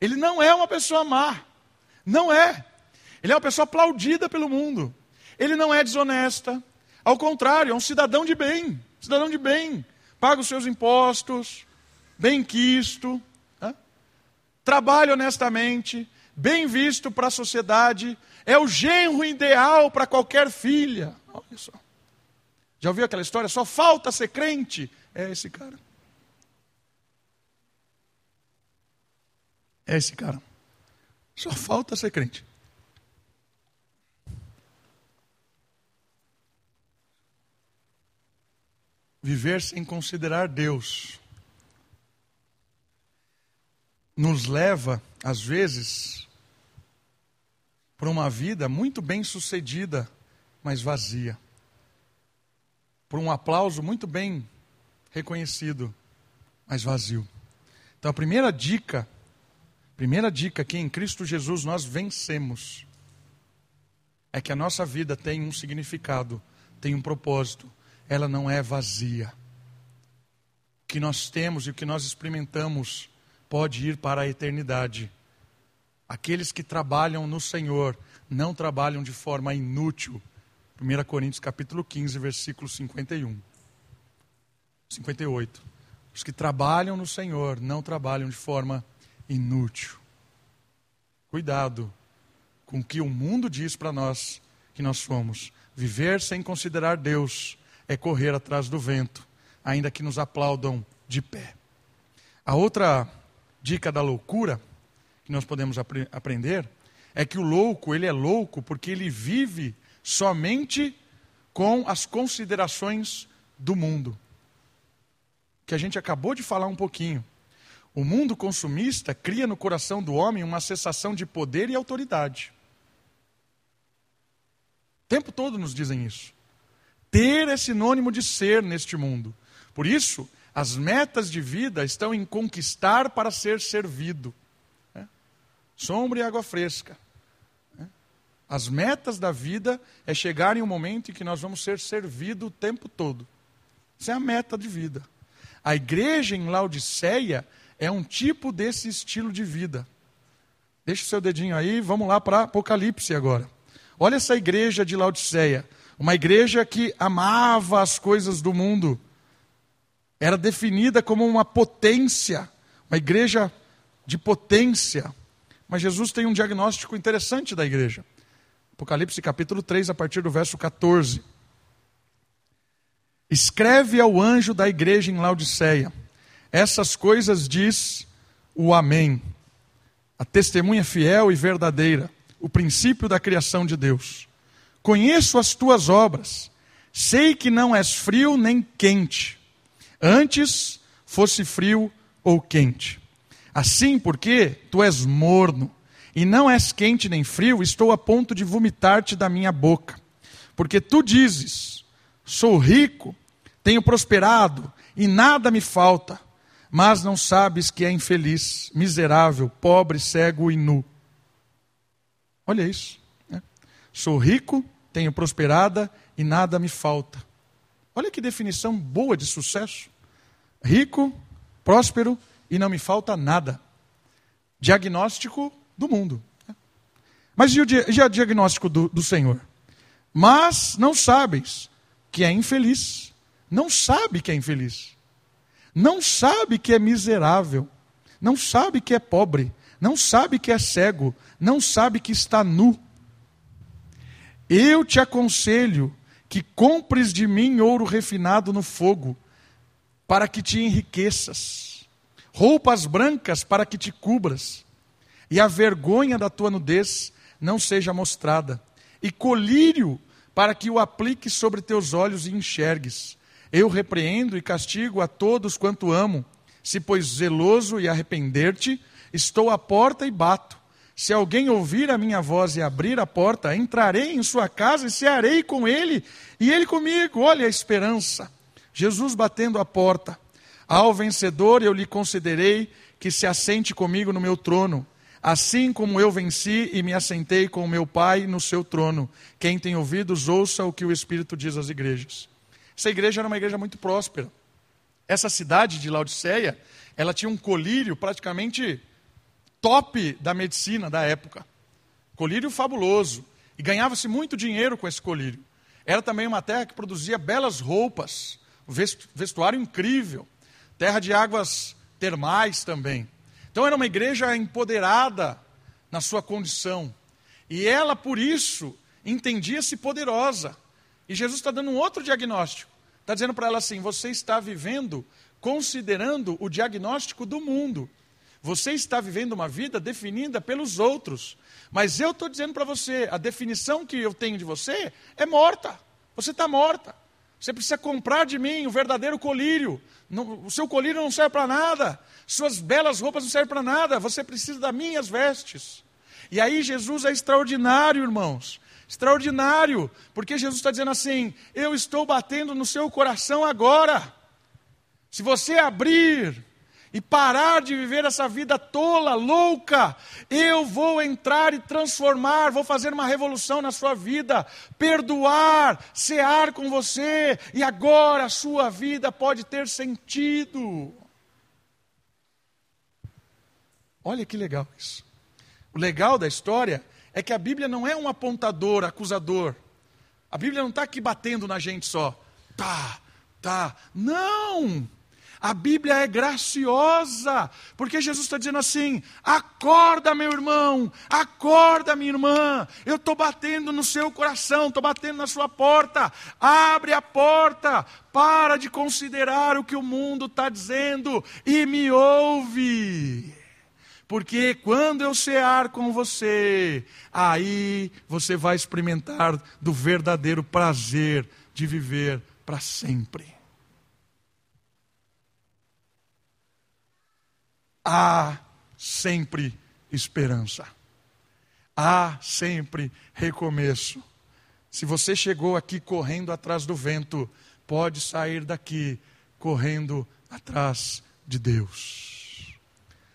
Ele não é uma pessoa má. Não é. Ele é uma pessoa aplaudida pelo mundo. Ele não é desonesta. Ao contrário, é um cidadão de bem. Cidadão de bem. Paga os seus impostos. Bem quisto. Né? Trabalha honestamente. Bem visto para a sociedade. É o genro ideal para qualquer filha. Olha só. Já ouviu aquela história? Só falta ser crente. É esse cara. É esse cara. Só falta ser crente. Viver sem considerar Deus nos leva, às vezes, para uma vida muito bem sucedida, mas vazia por um aplauso muito bem reconhecido, mas vazio. Então a primeira dica, primeira dica que em Cristo Jesus nós vencemos é que a nossa vida tem um significado, tem um propósito. Ela não é vazia. O que nós temos e o que nós experimentamos pode ir para a eternidade. Aqueles que trabalham no Senhor não trabalham de forma inútil, 1 Coríntios capítulo 15, versículo 51. 58. Os que trabalham no Senhor não trabalham de forma inútil. Cuidado com o que o mundo diz para nós que nós somos. Viver sem considerar Deus é correr atrás do vento, ainda que nos aplaudam de pé. A outra dica da loucura que nós podemos apre aprender é que o louco, ele é louco porque ele vive somente com as considerações do mundo. Que a gente acabou de falar um pouquinho. O mundo consumista cria no coração do homem uma sensação de poder e autoridade. O tempo todo nos dizem isso. Ter é sinônimo de ser neste mundo. Por isso, as metas de vida estão em conquistar para ser servido. Né? Sombra e água fresca. As metas da vida é chegar em um momento em que nós vamos ser servidos o tempo todo. Essa é a meta de vida. A igreja em Laodiceia é um tipo desse estilo de vida. Deixa o seu dedinho aí, vamos lá para Apocalipse agora. Olha essa igreja de Laodiceia. Uma igreja que amava as coisas do mundo. era definida como uma potência, uma igreja de potência. Mas Jesus tem um diagnóstico interessante da igreja. Apocalipse capítulo 3, a partir do verso 14. Escreve ao anjo da igreja em Laodiceia: Essas coisas diz o Amém, a testemunha fiel e verdadeira, o princípio da criação de Deus. Conheço as tuas obras, sei que não és frio nem quente. Antes fosse frio ou quente. Assim, porque tu és morno e não és quente nem frio, estou a ponto de vomitar-te da minha boca. Porque tu dizes: Sou rico, tenho prosperado e nada me falta, mas não sabes que é infeliz, miserável, pobre, cego e nu. Olha isso. Né? Sou rico, tenho prosperada e nada me falta. Olha que definição boa de sucesso. Rico, próspero e não me falta nada. Diagnóstico do mundo. Mas e o, o diagnóstico do, do Senhor? Mas não sabes que é infeliz. Não sabe que é infeliz. Não sabe que é miserável. Não sabe que é pobre. Não sabe que é cego. Não sabe que está nu. Eu te aconselho que compres de mim ouro refinado no fogo, para que te enriqueças, roupas brancas para que te cubras, e a vergonha da tua nudez não seja mostrada, e colírio para que o apliques sobre teus olhos e enxergues. Eu repreendo e castigo a todos quanto amo. Se pois zeloso e arrepender-te, estou à porta e bato. Se alguém ouvir a minha voz e abrir a porta, entrarei em sua casa e cearei com ele e ele comigo. Olha a esperança. Jesus batendo a porta. Ao vencedor eu lhe concederei que se assente comigo no meu trono Assim como eu venci e me assentei com meu Pai no seu trono. Quem tem ouvidos, ouça o que o Espírito diz às igrejas. Essa igreja era uma igreja muito próspera. Essa cidade de Laodiceia, ela tinha um colírio praticamente top da medicina da época. Colírio fabuloso. E ganhava-se muito dinheiro com esse colírio. Era também uma terra que produzia belas roupas, vestuário incrível, terra de águas termais também. Então era uma igreja empoderada na sua condição. E ela, por isso, entendia-se poderosa. E Jesus está dando um outro diagnóstico. Está dizendo para ela assim: você está vivendo considerando o diagnóstico do mundo. Você está vivendo uma vida definida pelos outros. Mas eu estou dizendo para você: a definição que eu tenho de você é morta. Você está morta. Você precisa comprar de mim o verdadeiro colírio. o seu colírio não serve para nada. Suas belas roupas não servem para nada. Você precisa das minhas vestes. E aí Jesus é extraordinário, irmãos. Extraordinário. Porque Jesus está dizendo assim: Eu estou batendo no seu coração agora. Se você abrir e parar de viver essa vida tola, louca, eu vou entrar e transformar, vou fazer uma revolução na sua vida, perdoar, cear com você, e agora a sua vida pode ter sentido. Olha que legal isso. O legal da história é que a Bíblia não é um apontador, acusador. A Bíblia não está aqui batendo na gente só. Tá, tá. Não! A Bíblia é graciosa, porque Jesus está dizendo assim: acorda, meu irmão, acorda, minha irmã, eu estou batendo no seu coração, estou batendo na sua porta, abre a porta, para de considerar o que o mundo está dizendo e me ouve. Porque quando eu cear com você, aí você vai experimentar do verdadeiro prazer de viver para sempre. Há sempre esperança. Há sempre recomeço. Se você chegou aqui correndo atrás do vento, pode sair daqui correndo atrás de Deus.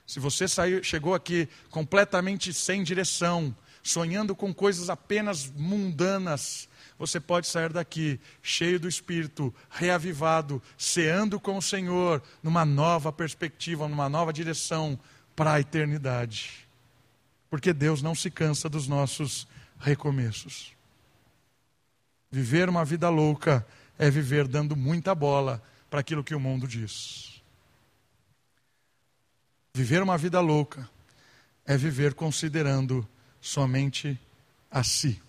Se você saiu, chegou aqui completamente sem direção, sonhando com coisas apenas mundanas, você pode sair daqui cheio do Espírito, reavivado, ceando com o Senhor, numa nova perspectiva, numa nova direção para a eternidade. Porque Deus não se cansa dos nossos recomeços. Viver uma vida louca é viver dando muita bola para aquilo que o mundo diz. Viver uma vida louca é viver considerando somente a si.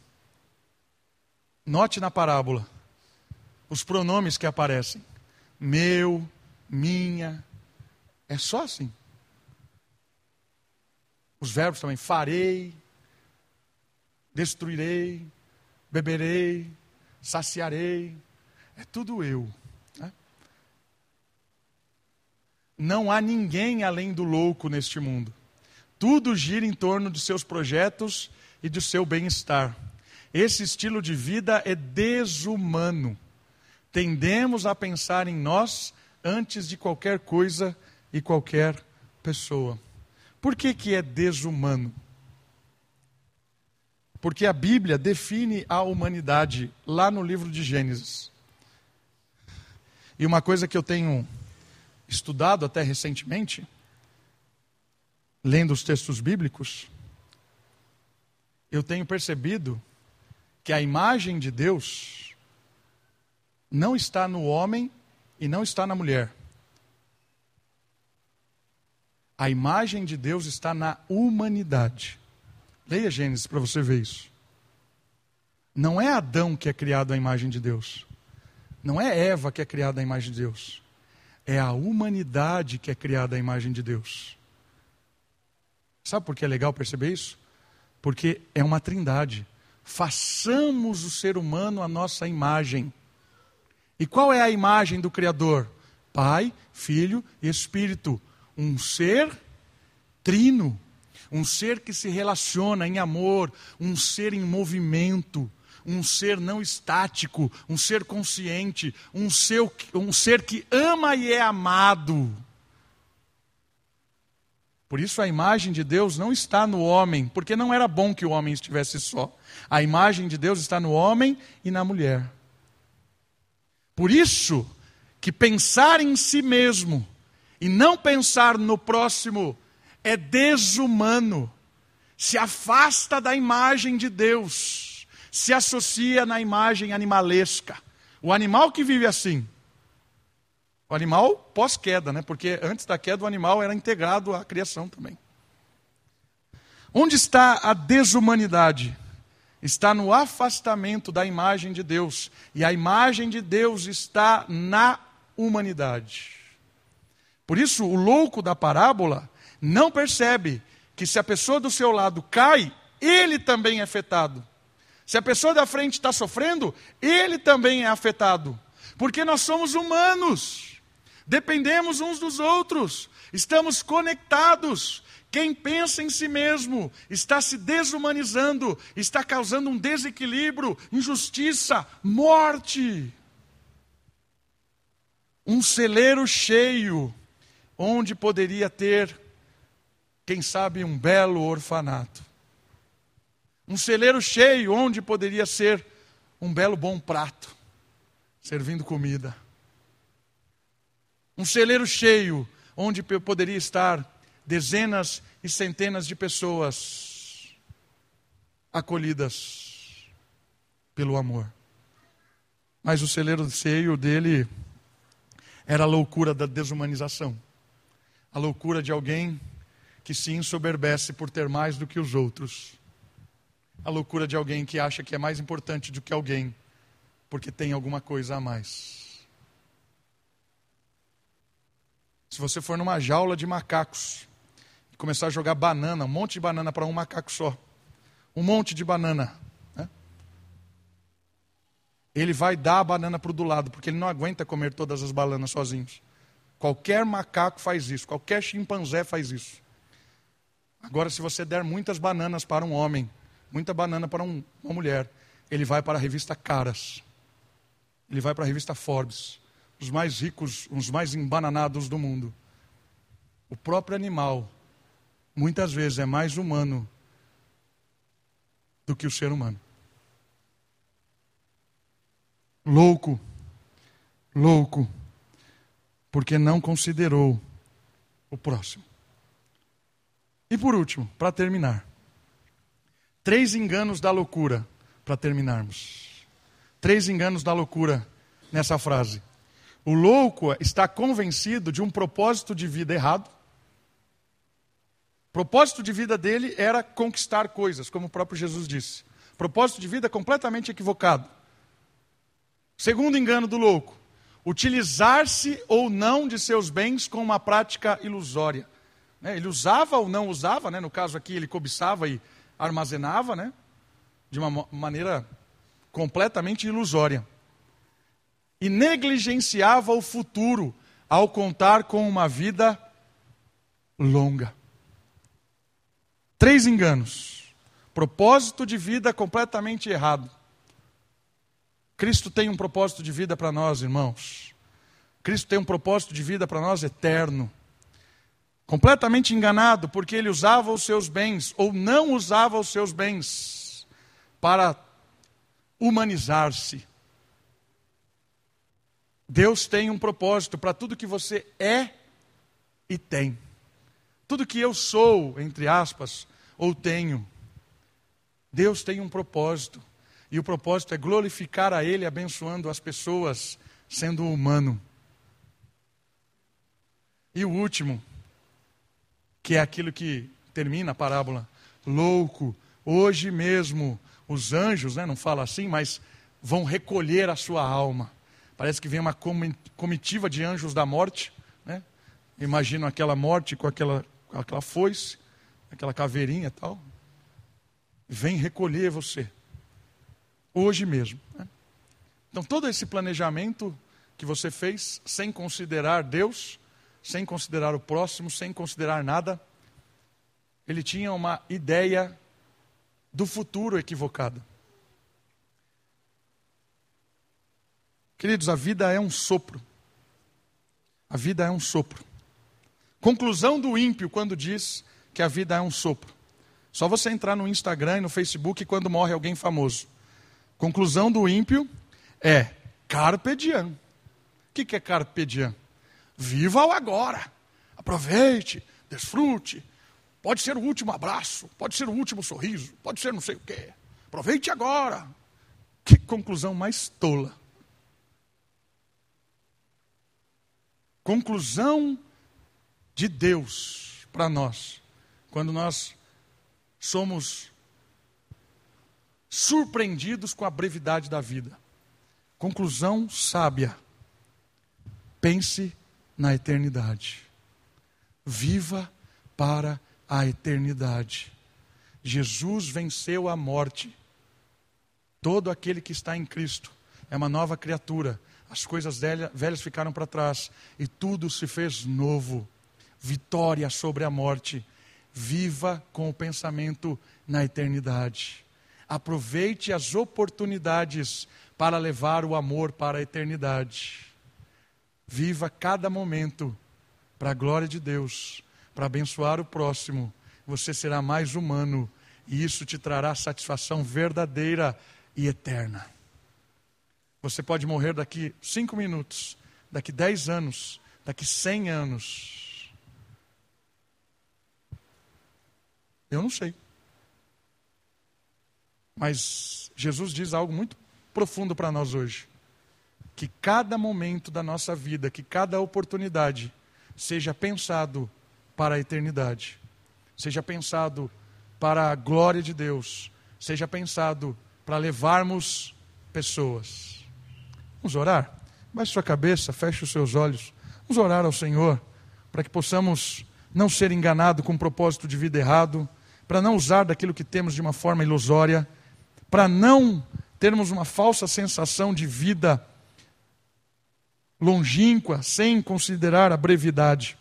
Note na parábola os pronomes que aparecem: meu, minha. É só assim. Os verbos também: farei, destruirei, beberei, saciarei. É tudo eu. Né? Não há ninguém além do louco neste mundo. Tudo gira em torno de seus projetos e do seu bem-estar. Esse estilo de vida é desumano. Tendemos a pensar em nós antes de qualquer coisa e qualquer pessoa. Por que, que é desumano? Porque a Bíblia define a humanidade lá no livro de Gênesis. E uma coisa que eu tenho estudado até recentemente lendo os textos bíblicos, eu tenho percebido que a imagem de Deus não está no homem e não está na mulher. A imagem de Deus está na humanidade. Leia Gênesis para você ver isso. Não é Adão que é criado à imagem de Deus. Não é Eva que é criada à imagem de Deus. É a humanidade que é criada à imagem de Deus. Sabe por que é legal perceber isso? Porque é uma trindade. Façamos o ser humano a nossa imagem. E qual é a imagem do Criador? Pai, Filho e Espírito. Um ser trino. Um ser que se relaciona em amor, um ser em movimento, um ser não estático, um ser consciente, um ser, um ser que ama e é amado. Por isso a imagem de Deus não está no homem, porque não era bom que o homem estivesse só. A imagem de Deus está no homem e na mulher. Por isso que pensar em si mesmo e não pensar no próximo é desumano. Se afasta da imagem de Deus, se associa na imagem animalesca. O animal que vive assim o animal pós-queda, né? porque antes da queda o animal era integrado à criação também. Onde está a desumanidade? Está no afastamento da imagem de Deus. E a imagem de Deus está na humanidade. Por isso, o louco da parábola não percebe que se a pessoa do seu lado cai, ele também é afetado. Se a pessoa da frente está sofrendo, ele também é afetado. Porque nós somos humanos. Dependemos uns dos outros, estamos conectados. Quem pensa em si mesmo está se desumanizando, está causando um desequilíbrio, injustiça, morte. Um celeiro cheio, onde poderia ter, quem sabe, um belo orfanato. Um celeiro cheio, onde poderia ser um belo bom prato, servindo comida um celeiro cheio, onde poderia estar dezenas e centenas de pessoas acolhidas pelo amor. Mas o celeiro cheio dele era a loucura da desumanização, a loucura de alguém que se ensoberbece por ter mais do que os outros, a loucura de alguém que acha que é mais importante do que alguém porque tem alguma coisa a mais. Se você for numa jaula de macacos e começar a jogar banana, um monte de banana para um macaco só, um monte de banana, né? ele vai dar a banana para o do lado, porque ele não aguenta comer todas as bananas sozinhos. Qualquer macaco faz isso, qualquer chimpanzé faz isso. Agora, se você der muitas bananas para um homem, muita banana para um, uma mulher, ele vai para a revista Caras, ele vai para a revista Forbes, os mais ricos, os mais embananados do mundo. O próprio animal, muitas vezes, é mais humano do que o ser humano. Louco, louco, porque não considerou o próximo. E por último, para terminar, três enganos da loucura, para terminarmos. Três enganos da loucura nessa frase. O louco está convencido de um propósito de vida errado. O propósito de vida dele era conquistar coisas, como o próprio Jesus disse. Propósito de vida completamente equivocado. Segundo engano do louco, utilizar-se ou não de seus bens com uma prática ilusória. Né? Ele usava ou não usava, né? no caso aqui ele cobiçava e armazenava, né? de uma maneira completamente ilusória. E negligenciava o futuro ao contar com uma vida longa. Três enganos. Propósito de vida completamente errado. Cristo tem um propósito de vida para nós, irmãos. Cristo tem um propósito de vida para nós eterno. Completamente enganado, porque ele usava os seus bens, ou não usava os seus bens, para humanizar-se. Deus tem um propósito para tudo que você é e tem. Tudo que eu sou, entre aspas, ou tenho. Deus tem um propósito. E o propósito é glorificar a Ele, abençoando as pessoas, sendo humano. E o último, que é aquilo que termina a parábola: louco, hoje mesmo os anjos, né, não fala assim, mas vão recolher a sua alma. Parece que vem uma comitiva de anjos da morte. Né? Imagino aquela morte com aquela, aquela foice, aquela caveirinha e tal. Vem recolher você. Hoje mesmo. Né? Então, todo esse planejamento que você fez, sem considerar Deus, sem considerar o próximo, sem considerar nada, ele tinha uma ideia do futuro equivocada. Queridos, a vida é um sopro. A vida é um sopro. Conclusão do ímpio quando diz que a vida é um sopro. Só você entrar no Instagram e no Facebook quando morre alguém famoso. Conclusão do ímpio é carpe diem. O que é carpe diem? Viva o agora. Aproveite, desfrute, Pode ser o último abraço, pode ser o último sorriso, pode ser não sei o quê. Aproveite agora. Que conclusão mais tola. Conclusão de Deus para nós, quando nós somos surpreendidos com a brevidade da vida. Conclusão sábia. Pense na eternidade. Viva para a eternidade. Jesus venceu a morte. Todo aquele que está em Cristo é uma nova criatura. As coisas velhas ficaram para trás e tudo se fez novo. Vitória sobre a morte. Viva com o pensamento na eternidade. Aproveite as oportunidades para levar o amor para a eternidade. Viva cada momento para a glória de Deus para abençoar o próximo, você será mais humano e isso te trará satisfação verdadeira e eterna. Você pode morrer daqui cinco minutos, daqui dez anos, daqui cem anos. Eu não sei. Mas Jesus diz algo muito profundo para nós hoje. Que cada momento da nossa vida, que cada oportunidade seja pensado para a eternidade. Seja pensado para a glória de Deus. Seja pensado para levarmos pessoas. Vamos orar? Baixe sua cabeça, feche os seus olhos. Vamos orar ao Senhor para que possamos não ser enganados com um propósito de vida errado, para não usar daquilo que temos de uma forma ilusória, para não termos uma falsa sensação de vida longínqua, sem considerar a brevidade.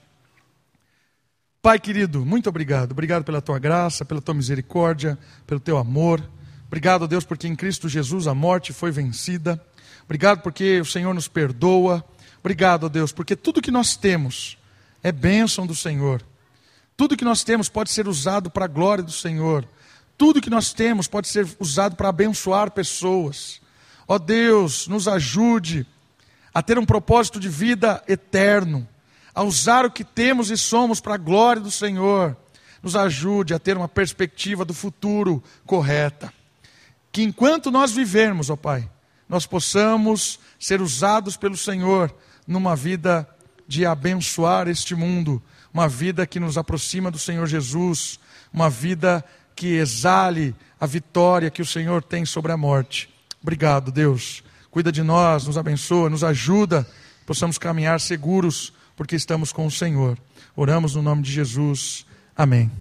Pai querido, muito obrigado. Obrigado pela tua graça, pela tua misericórdia, pelo teu amor. Obrigado, Deus, porque em Cristo Jesus a morte foi vencida. Obrigado porque o Senhor nos perdoa. Obrigado, Deus, porque tudo que nós temos é bênção do Senhor. Tudo que nós temos pode ser usado para a glória do Senhor. Tudo que nós temos pode ser usado para abençoar pessoas. Ó Deus, nos ajude a ter um propósito de vida eterno a usar o que temos e somos para a glória do Senhor. Nos ajude a ter uma perspectiva do futuro correta. Que enquanto nós vivermos, ó Pai, nós possamos ser usados pelo Senhor numa vida de abençoar este mundo, uma vida que nos aproxima do Senhor Jesus, uma vida que exale a vitória que o Senhor tem sobre a morte. Obrigado, Deus. Cuida de nós, nos abençoa, nos ajuda, possamos caminhar seguros, porque estamos com o Senhor. Oramos no nome de Jesus. Amém.